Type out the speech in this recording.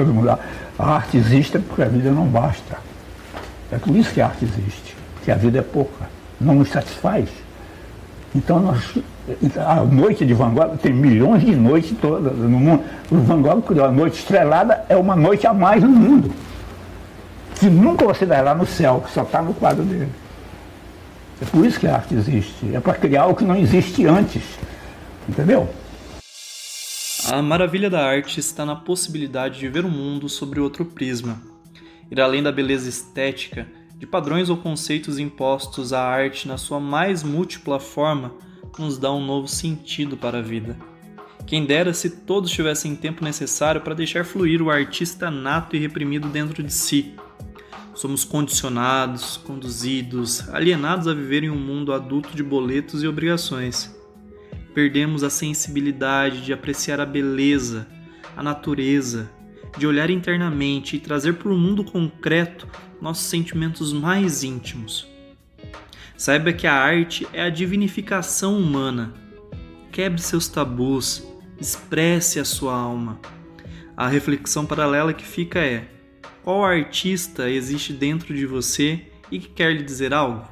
Todo mundo, a arte existe porque a vida não basta. É por isso que a arte existe, que a vida é pouca, não nos satisfaz. Então nós, a noite de Van Gogh, tem milhões de noites todas no mundo. O Van Gogh criou a noite estrelada, é uma noite a mais no mundo. Que nunca você vai lá no céu, que só está no quadro dele. É por isso que a arte existe. É para criar o que não existe antes. Entendeu? A maravilha da arte está na possibilidade de ver o mundo sobre outro prisma. Ir além da beleza estética, de padrões ou conceitos impostos à arte na sua mais múltipla forma, nos dá um novo sentido para a vida. Quem dera se todos tivessem tempo necessário para deixar fluir o artista nato e reprimido dentro de si. Somos condicionados, conduzidos, alienados a viver em um mundo adulto de boletos e obrigações perdemos a sensibilidade de apreciar a beleza, a natureza, de olhar internamente e trazer para o mundo concreto nossos sentimentos mais íntimos. Saiba que a arte é a divinificação humana. Quebre seus tabus, expresse a sua alma. A reflexão paralela que fica é: qual artista existe dentro de você e que quer lhe dizer algo?